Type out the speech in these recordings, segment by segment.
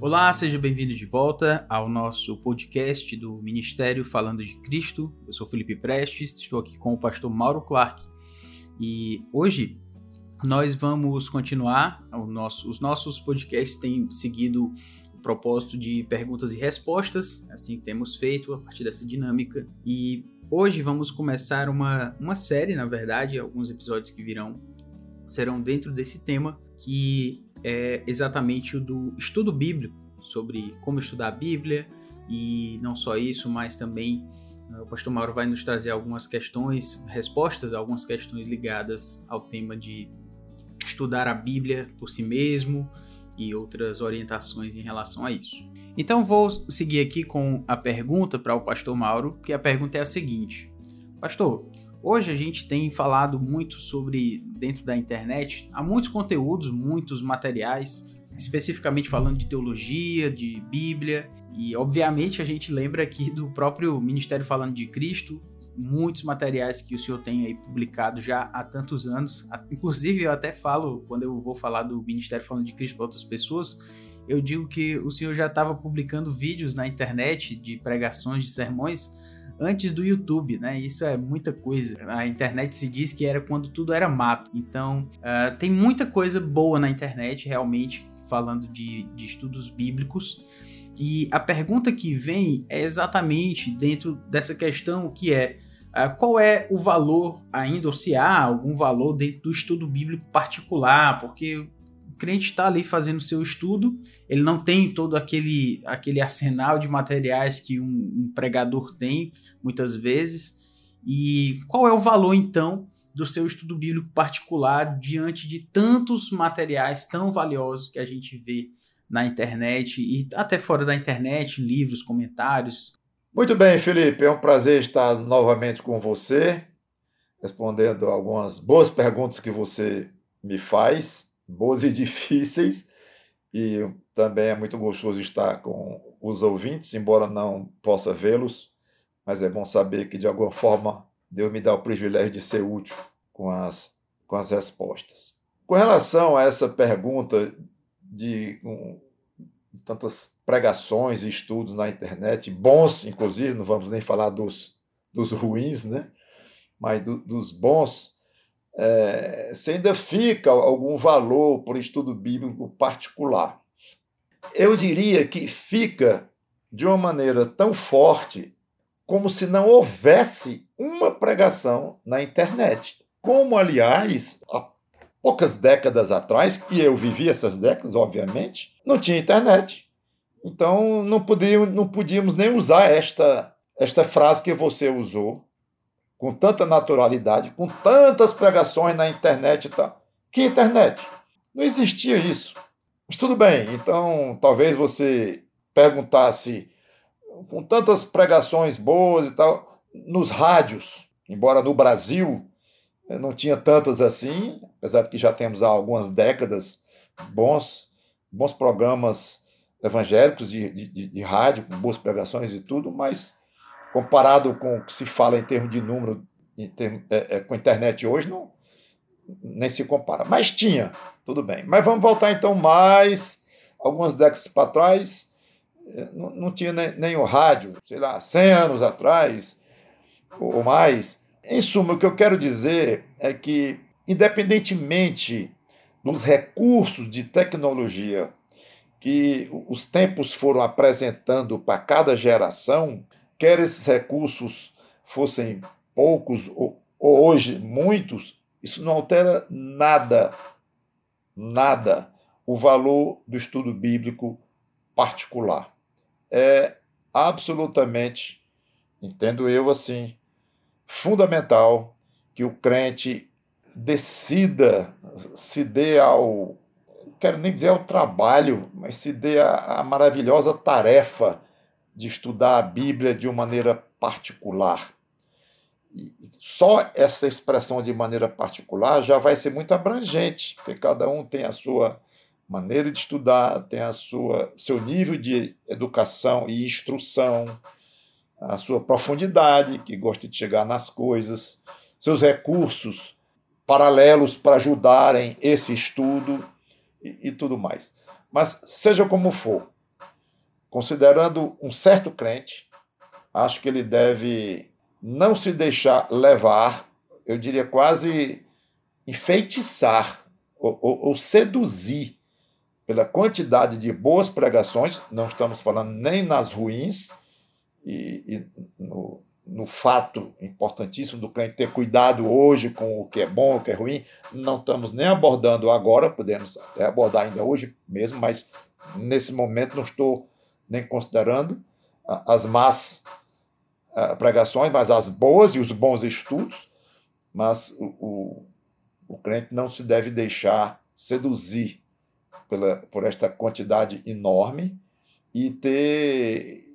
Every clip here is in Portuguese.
Olá, seja bem-vindo de volta ao nosso podcast do Ministério Falando de Cristo. Eu sou Felipe Prestes, estou aqui com o pastor Mauro Clark e hoje nós vamos continuar. Nosso, os nossos podcasts têm seguido o propósito de perguntas e respostas, assim temos feito a partir dessa dinâmica. E hoje vamos começar uma, uma série, na verdade, alguns episódios que virão serão dentro desse tema, que é exatamente o do estudo bíblico, sobre como estudar a Bíblia, e não só isso, mas também uh, o pastor Mauro vai nos trazer algumas questões, respostas a algumas questões ligadas ao tema de estudar a Bíblia por si mesmo e outras orientações em relação a isso. Então vou seguir aqui com a pergunta para o pastor Mauro, que a pergunta é a seguinte: Pastor, hoje a gente tem falado muito sobre dentro da internet, há muitos conteúdos, muitos materiais, especificamente falando de teologia, de Bíblia, e obviamente a gente lembra aqui do próprio Ministério Falando de Cristo, muitos materiais que o senhor tem aí publicado já há tantos anos. Inclusive, eu até falo, quando eu vou falar do Ministério Falando de Cristo para outras pessoas, eu digo que o senhor já estava publicando vídeos na internet de pregações, de sermões, antes do YouTube, né? Isso é muita coisa. A internet se diz que era quando tudo era mato. Então, uh, tem muita coisa boa na internet, realmente, falando de, de estudos bíblicos. E a pergunta que vem é exatamente dentro dessa questão que é Uh, qual é o valor ainda, ou se há algum valor dentro do estudo bíblico particular, porque crente está ali fazendo seu estudo, ele não tem todo aquele, aquele arsenal de materiais que um, um pregador tem, muitas vezes. E qual é o valor, então, do seu estudo bíblico particular diante de tantos materiais tão valiosos que a gente vê na internet e até fora da internet, livros, comentários, muito bem, Felipe, é um prazer estar novamente com você, respondendo algumas boas perguntas que você me faz, boas e difíceis, e também é muito gostoso estar com os ouvintes, embora não possa vê-los, mas é bom saber que de alguma forma Deus me dá o privilégio de ser útil com as, com as respostas. Com relação a essa pergunta de um, de tantas pregações e estudos na internet, bons, inclusive, não vamos nem falar dos, dos ruins, né? mas do, dos bons, é, se ainda fica algum valor por estudo bíblico particular. Eu diria que fica de uma maneira tão forte como se não houvesse uma pregação na internet. Como, aliás, há poucas décadas atrás, e eu vivi essas décadas, obviamente, não tinha internet. Então não podíamos, não podíamos nem usar esta, esta frase que você usou com tanta naturalidade, com tantas pregações na internet e tal. Que internet? Não existia isso. Mas tudo bem, então talvez você perguntasse com tantas pregações boas e tal, nos rádios, embora no Brasil não tinha tantas assim, apesar de que já temos há algumas décadas bons, bons programas evangélicos de, de, de rádio, com boas pregações e tudo, mas comparado com o que se fala em termos de número em termos, é, é, com a internet hoje, não, nem se compara. Mas tinha, tudo bem. Mas vamos voltar então mais algumas décadas para trás, é, não, não tinha nem, nem, o rádio, sei lá, 100 anos atrás ou mais. Em suma, o que eu quero dizer é que, independentemente dos recursos de tecnologia que os tempos foram apresentando para cada geração, quer esses recursos fossem poucos ou, hoje muitos, isso não altera nada, nada o valor do estudo bíblico particular. É absolutamente, entendo eu assim, fundamental que o crente decida, se dê ao quero nem dizer ao trabalho, mas se dê a maravilhosa tarefa de estudar a Bíblia de uma maneira particular. E só essa expressão de maneira particular já vai ser muito abrangente, porque cada um tem a sua maneira de estudar, tem a sua seu nível de educação e instrução, a sua profundidade, que gosta de chegar nas coisas, seus recursos paralelos para ajudarem esse estudo e, e tudo mais. Mas seja como for, considerando um certo crente, acho que ele deve não se deixar levar, eu diria quase enfeitiçar ou, ou, ou seduzir pela quantidade de boas pregações, não estamos falando nem nas ruins, e, e no, no, fato importantíssimo do crente ter cuidado hoje com o que é bom, o que é ruim, não estamos nem abordando agora, podemos até abordar ainda hoje mesmo, mas nesse momento não estou nem considerando as más pregações, mas as boas e os bons estudos, mas o, o, o crente não se deve deixar seduzir pela, por esta quantidade enorme e ter,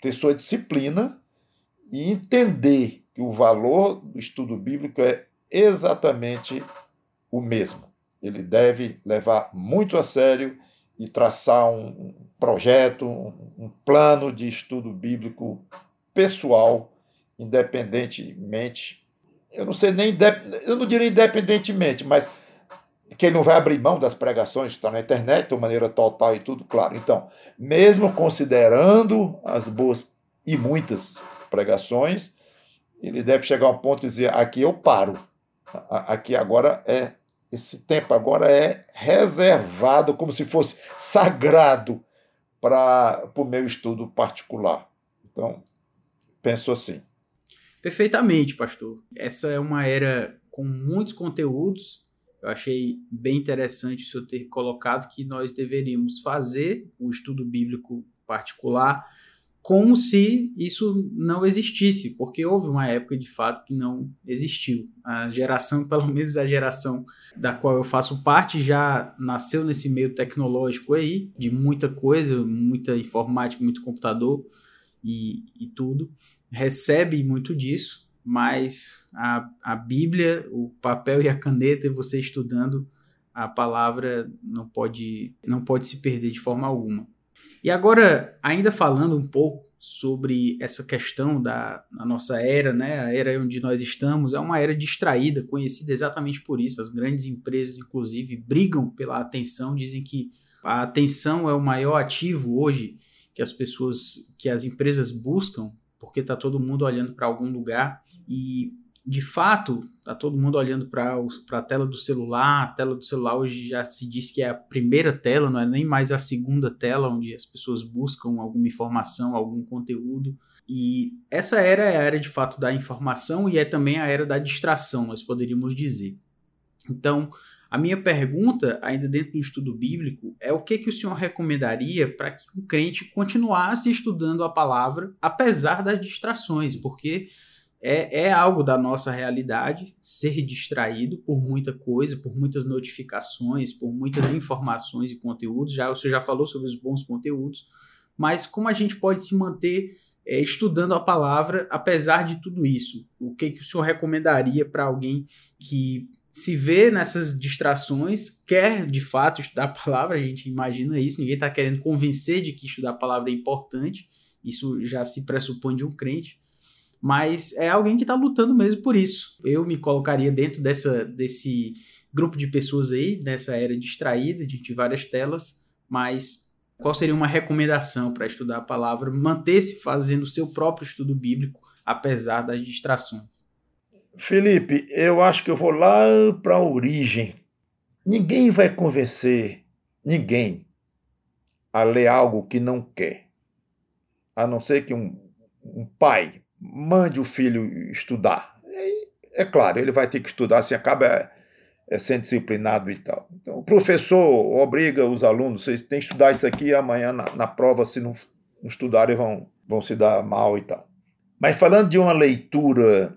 ter sua disciplina e entender que o valor do estudo bíblico é exatamente o mesmo. Ele deve levar muito a sério e traçar um projeto, um plano de estudo bíblico pessoal, independentemente. Eu não sei nem, eu não diria independentemente, mas que ele não vai abrir mão das pregações que estão na internet de maneira total e tudo, claro. Então, mesmo considerando as boas e muitas pregações, ele deve chegar a um ponto de dizer: aqui eu paro, aqui agora é. Esse tempo agora é reservado como se fosse sagrado para o meu estudo particular. Então, penso assim. Perfeitamente, pastor. Essa é uma era com muitos conteúdos eu achei bem interessante o senhor ter colocado que nós deveríamos fazer o estudo bíblico particular como se isso não existisse, porque houve uma época de fato que não existiu. A geração, pelo menos a geração da qual eu faço parte, já nasceu nesse meio tecnológico aí, de muita coisa, muita informática, muito computador e, e tudo, recebe muito disso, mas a, a Bíblia, o papel e a caneta, e você estudando a palavra não pode, não pode se perder de forma alguma. E agora, ainda falando um pouco sobre essa questão da, nossa era, né? A era onde nós estamos é uma era distraída, conhecida exatamente por isso. As grandes empresas, inclusive, brigam pela atenção, dizem que a atenção é o maior ativo hoje que as pessoas, que as empresas buscam, porque está todo mundo olhando para algum lugar e de fato, tá todo mundo olhando para a tela do celular. A tela do celular hoje já se diz que é a primeira tela, não é nem mais a segunda tela onde as pessoas buscam alguma informação, algum conteúdo. E essa era é a era de fato da informação e é também a era da distração, nós poderíamos dizer. Então, a minha pergunta, ainda dentro do estudo bíblico, é o que, que o senhor recomendaria para que um crente continuasse estudando a palavra, apesar das distrações, porque é, é algo da nossa realidade ser distraído por muita coisa, por muitas notificações, por muitas informações e conteúdos. Já você já falou sobre os bons conteúdos, mas como a gente pode se manter é, estudando a palavra apesar de tudo isso? O que, que o senhor recomendaria para alguém que se vê nessas distrações, quer de fato estudar a palavra, a gente imagina isso, ninguém está querendo convencer de que estudar a palavra é importante, isso já se pressupõe de um crente, mas é alguém que está lutando mesmo por isso. Eu me colocaria dentro dessa, desse grupo de pessoas aí, nessa era distraída, de várias telas, mas qual seria uma recomendação para estudar a palavra, manter-se fazendo o seu próprio estudo bíblico, apesar das distrações? Felipe, eu acho que eu vou lá para a origem. Ninguém vai convencer ninguém a ler algo que não quer, a não ser que um, um pai mande o filho estudar. é claro, ele vai ter que estudar, assim acaba é, sendo disciplinado e tal. Então, o professor obriga os alunos, vocês têm que estudar isso aqui, amanhã na, na prova, se não, não estudarem, vão, vão se dar mal e tal. Mas falando de uma leitura,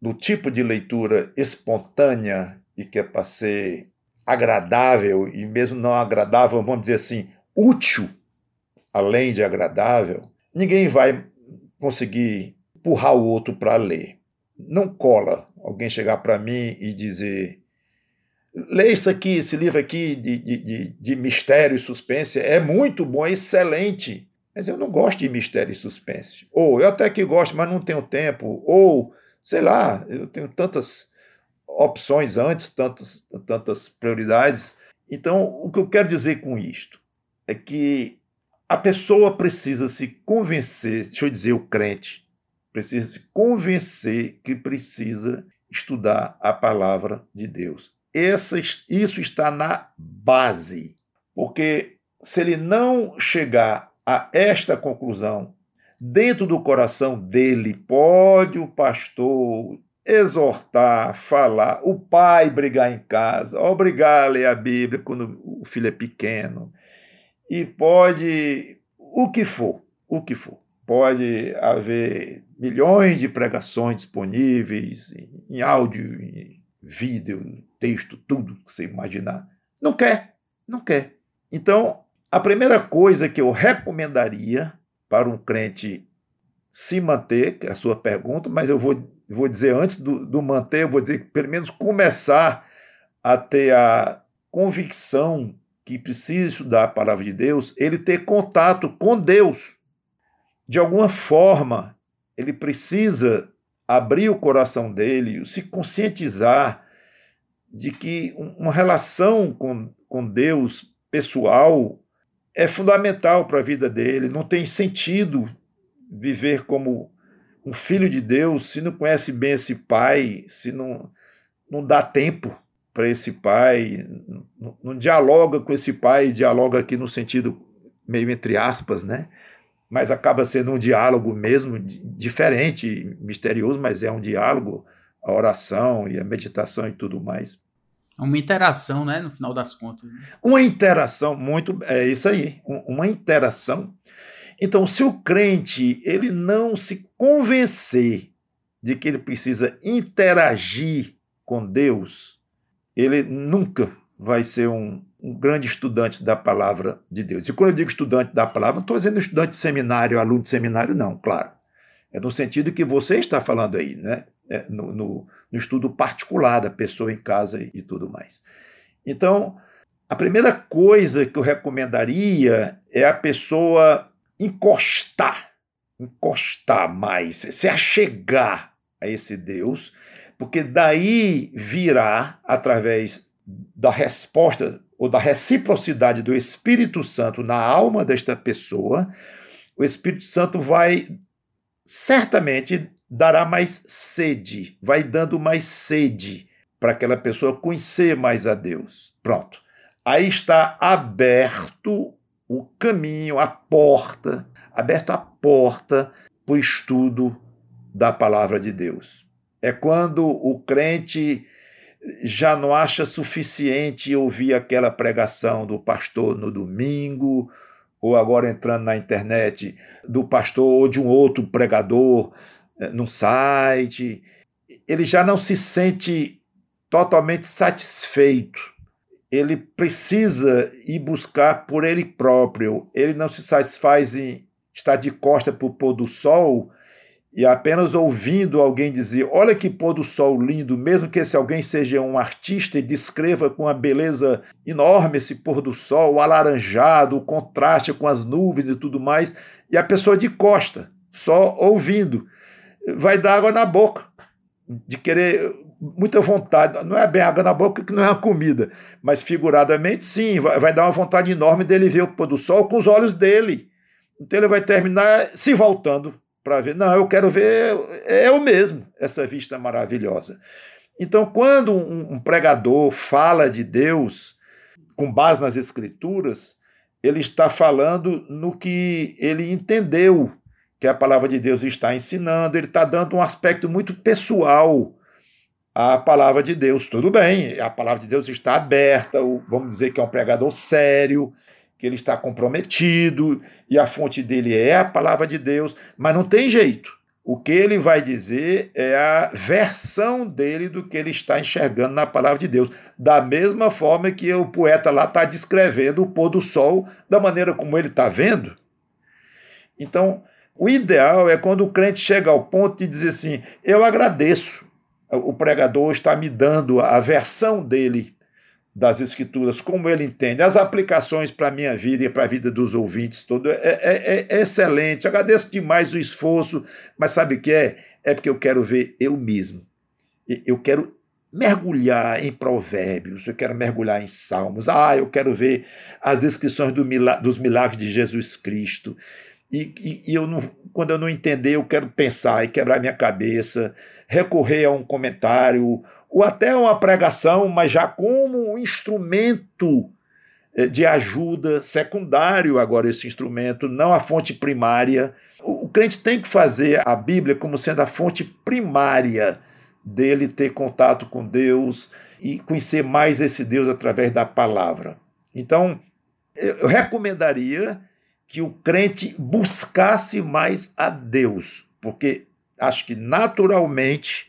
do tipo de leitura espontânea e que é para ser agradável, e mesmo não agradável, vamos dizer assim, útil, além de agradável, ninguém vai conseguir empurrar o outro para ler. Não cola alguém chegar para mim e dizer: lê isso aqui, esse livro aqui de, de, de, mistério e suspense, é muito bom, é excelente. Mas eu não gosto de mistério e suspense. Ou eu até que gosto, mas não tenho tempo. Ou, sei lá, eu tenho tantas opções antes, tantas, tantas prioridades. Então, o que eu quero dizer com isto é que a pessoa precisa se convencer, deixa eu dizer, o crente precisa se convencer que precisa estudar a palavra de Deus. Isso está na base, porque se ele não chegar a esta conclusão, dentro do coração dele, pode o pastor exortar, falar, o pai brigar em casa, obrigar a ler a Bíblia quando o filho é pequeno, e pode o que for, o que for. Pode haver milhões de pregações disponíveis em áudio, em vídeo, texto, tudo que você imaginar. Não quer, não quer. Então, a primeira coisa que eu recomendaria para um crente se manter, que é a sua pergunta, mas eu vou, vou dizer antes do, do manter, eu vou dizer pelo menos começar a ter a convicção que precisa estudar a palavra de Deus, ele ter contato com Deus. De alguma forma, ele precisa abrir o coração dele, se conscientizar de que uma relação com, com Deus pessoal é fundamental para a vida dele. Não tem sentido viver como um filho de Deus se não conhece bem esse pai, se não, não dá tempo para esse pai, não, não, dialoga com esse pai, dialoga aqui no sentido meio entre aspas, né? Mas acaba sendo um diálogo mesmo diferente, misterioso, mas é um diálogo, a oração e a meditação e tudo mais. Uma interação, né? No final das contas. Uma interação muito, é isso aí, uma interação então, se o crente ele não se convencer de que ele precisa interagir com Deus, ele nunca vai ser um, um grande estudante da palavra de Deus. E quando eu digo estudante da palavra, não estou dizendo estudante de seminário, aluno de seminário, não, claro. É no sentido que você está falando aí, né? É no, no, no estudo particular da pessoa em casa e, tudo mais. Então, a primeira coisa que eu recomendaria é a pessoa encostar, encostar mais, se achegar a esse Deus, porque daí virá, através da resposta ou da reciprocidade do Espírito Santo na alma desta pessoa, o Espírito Santo vai certamente dará mais sede, vai dando mais sede para aquela pessoa conhecer mais a Deus. Pronto. Aí está aberto o caminho, a porta, aberto a porta para o estudo da palavra de Deus. É quando o crente já não acha suficiente ouvir aquela pregação do pastor no domingo, ou agora entrando na internet, do pastor ou de um outro pregador eh, no site. Ele já não se sente totalmente satisfeito ele precisa ir buscar por ele próprio. Ele não se satisfaz em estar de costa para o pôr do sol e apenas ouvindo alguém dizer: Olha que pôr do sol lindo, mesmo que esse alguém seja um artista e descreva com uma beleza enorme esse pôr do sol, o alaranjado, o contraste com as nuvens e tudo mais, e a pessoa de costa, só ouvindo, vai dar água na boca, de querer muita vontade, não é bem água na boca que não é uma comida, mas figuradamente sim, vai, vai dar uma vontade enorme dele ver o pôr do sol com os olhos dele. Então ele vai terminar se voltando para ver, não, eu quero ver é eu mesmo, essa vista maravilhosa. Então, quando um, pregador fala de Deus com base nas escrituras, ele está falando no que ele entendeu que a palavra de Deus está ensinando, ele está dando um aspecto muito pessoal a palavra de Deus. Tudo bem, a palavra de Deus está aberta, vamos dizer que é um pregador sério, que ele está comprometido e a fonte dele é a palavra de Deus, mas não tem jeito. O que ele vai dizer é a versão dele do que ele está enxergando na palavra de Deus. Da mesma forma que o poeta lá está descrevendo o pôr do sol da maneira como ele está vendo. Então, o ideal é quando o crente chega ao ponto de dizer assim: Eu agradeço, o pregador está me dando a versão dele das escrituras, como ele entende, as aplicações para a minha vida e para a vida dos ouvintes, todo é, é, é, excelente. Agradeço demais o esforço, mas sabe o que é? É porque eu quero ver eu mesmo. Eu quero mergulhar em provérbios, eu quero mergulhar em salmos, ah, eu quero ver as descrições do milagre, dos milagres de Jesus Cristo. E, e, e, eu não, quando eu não entender, eu quero pensar e quebrar minha cabeça, recorrer a um comentário ou até uma pregação, mas já como um instrumento eh, de ajuda secundário agora esse instrumento, não a fonte primária. O crente tem que fazer a Bíblia como sendo a fonte primária dele ter contato com Deus e conhecer mais esse Deus através da palavra. Então, eu recomendaria que o crente buscasse mais a Deus, porque acho que naturalmente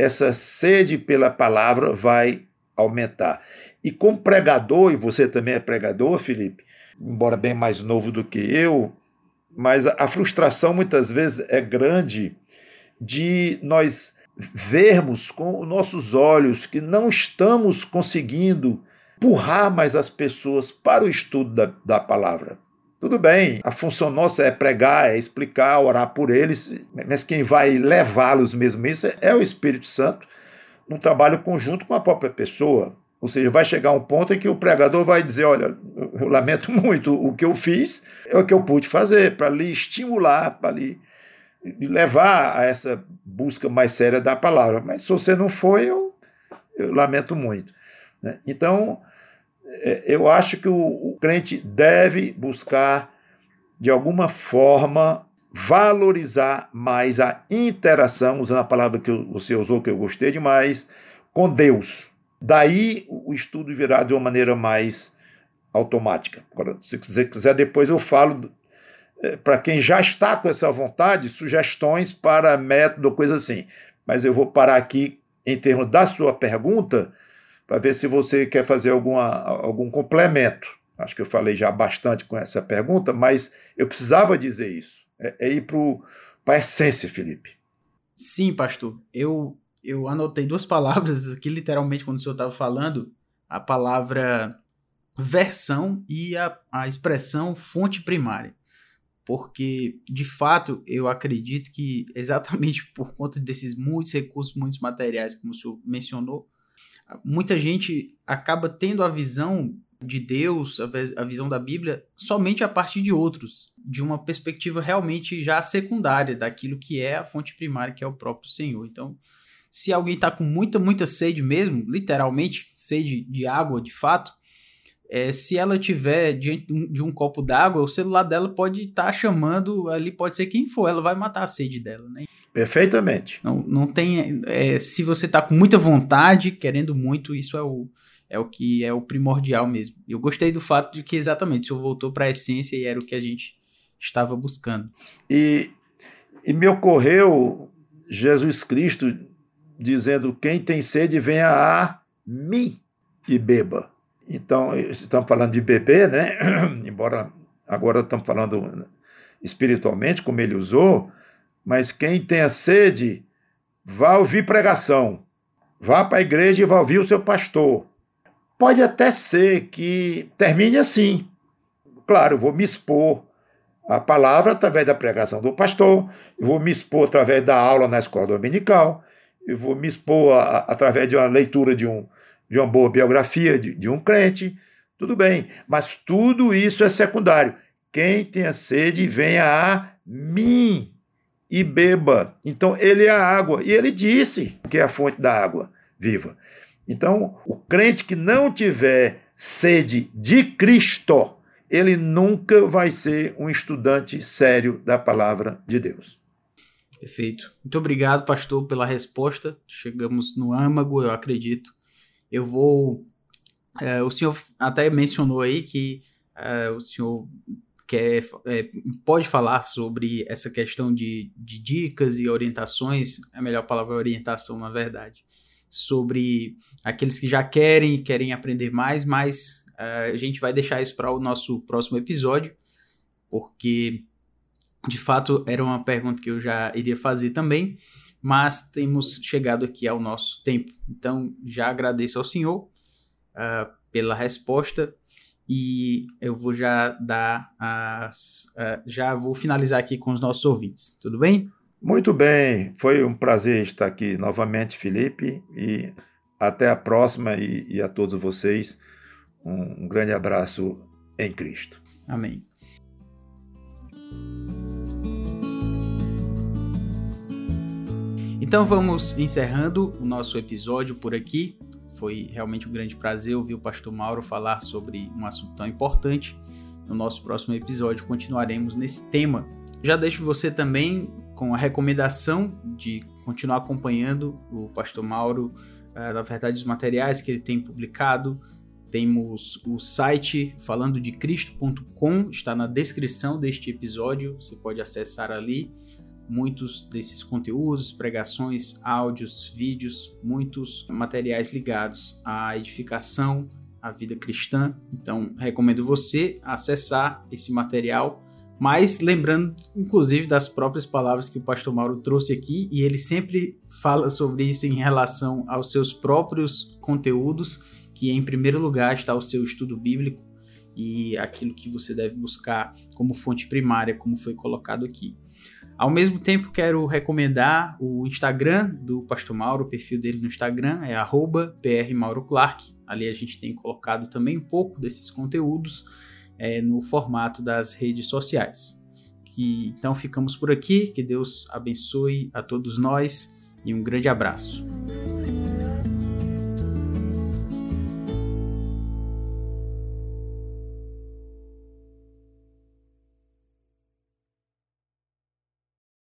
essa sede pela palavra vai aumentar. E como pregador, e você também é pregador, Felipe, embora bem mais novo do que eu, mas a frustração muitas vezes é grande de nós vermos com os nossos olhos que não estamos conseguindo empurrar mais as pessoas para o estudo da, da palavra. Tudo bem, a função nossa é pregar, é explicar, orar por eles, mas quem vai levá-los mesmo isso é o Espírito Santo, num trabalho conjunto com a própria pessoa. Ou seja, vai chegar um ponto em que o pregador vai dizer: Olha, eu lamento muito, o que eu fiz é o que eu pude fazer para lhe estimular, para lhe levar a essa busca mais séria da palavra. Mas se você não foi, eu, eu lamento muito. Né? Então, é, eu acho que o, o crente deve buscar, de alguma forma, valorizar mais a interação, usando a palavra que você usou, que eu gostei demais, com Deus. Daí o estudo virá de uma maneira mais automática. Agora, se você quiser, depois eu falo é, para quem já está com essa vontade, sugestões para método, coisa assim. Mas eu vou parar aqui em termos da sua pergunta para ver se você quer fazer alguma, algum complemento. Acho que eu falei já bastante com essa pergunta, mas eu precisava dizer isso. É, é ir para a essência, Felipe. Sim, pastor. Eu, eu anotei duas palavras aqui, literalmente, quando o senhor estava falando, a palavra versão e a, a expressão fonte primária porque de fato eu acredito que exatamente por conta desses muitos recursos, muitos materiais, como o senhor mencionou, muita gente acaba tendo a visão de Deus, a visão da Bíblia, somente a partir de outros, de uma perspectiva realmente já secundária daquilo que é a fonte primária, que é o próprio Senhor. Então, se alguém está com muita, muita sede mesmo, literalmente, sede de água de fato, é, se ela tiver diante de um copo d'água, o celular dela pode estar tá chamando ali, pode ser quem for, ela vai matar a sede dela, né? Perfeitamente. Não, não tem. É, se você está com muita vontade, querendo muito, isso é o, é o que é o primordial mesmo. Eu gostei do fato de que exatamente o senhor voltou para a essência e era o que a gente estava buscando. E, e me ocorreu Jesus Cristo dizendo: quem tem sede, venha a mim e beba. Então, estamos falando de bebê, né? Embora agora estamos falando espiritualmente, como ele usou, mas quem tenha sede, vá ouvir pregação, vá para a igreja e vá ouvir o seu pastor. Pode até ser que termine assim. Claro, eu vou me expor à palavra através da pregação do pastor, eu vou me expor através da aula na escola dominical, eu vou me expor a, a, através de uma leitura de um, de uma boa biografia de, de um crente, tudo bem, mas tudo isso é secundário. Quem tenha sede, venha a mim e beba. Então, ele é a água. E ele disse que é a fonte da água viva. Então, o crente que não tiver sede de Cristo, ele nunca vai ser um estudante sério da palavra de Deus. Perfeito. Muito obrigado, pastor, pela resposta. Chegamos no âmago, eu acredito. Eu vou. É, o senhor até mencionou aí que é, o senhor quer, é, pode falar sobre essa questão de, de dicas e orientações, é a melhor palavra orientação, na verdade, sobre aqueles que já querem querem aprender mais, mas é, a gente vai deixar isso para o nosso próximo episódio, porque de fato era uma pergunta que eu já iria fazer também mas temos chegado aqui ao nosso tempo. Então, já agradeço ao senhor uh, pela resposta e eu vou já dar as. Uh, já vou finalizar aqui com os nossos ouvintes. Tudo bem? Muito bem, foi um prazer estar aqui novamente, Felipe, e Até a próxima e, e a todos vocês um, um grande abraço em Cristo. Amém. Então vamos encerrando o nosso episódio por aqui. Foi realmente um grande prazer ouvir o pastor Mauro falar sobre um assunto tão importante. No nosso próximo episódio continuaremos nesse tema. Já deixo você também com a recomendação de continuar acompanhando o pastor Mauro, uh, na verdade, os materiais que ele tem publicado. Temos o site falando de cristo.com, está na descrição deste episódio, você pode acessar ali muitos desses conteúdos, pregações, áudios, vídeos, muitos materiais ligados à edificação, à vida cristã. Então, recomendo você acessar esse material, mas lembrando inclusive das próprias palavras que o pastor Mauro trouxe aqui, e ele sempre fala sobre isso em relação aos seus próprios conteúdos, que em primeiro lugar está o seu estudo bíblico e aquilo que você deve buscar como fonte primária, como foi colocado aqui. Ao mesmo tempo, quero recomendar o Instagram do Pastor Mauro, o perfil dele no Instagram é @prmauroclark. Ali a gente tem colocado também um pouco desses conteúdos é, no formato das redes sociais. Que então ficamos por aqui. Que Deus abençoe a todos nós e um grande abraço.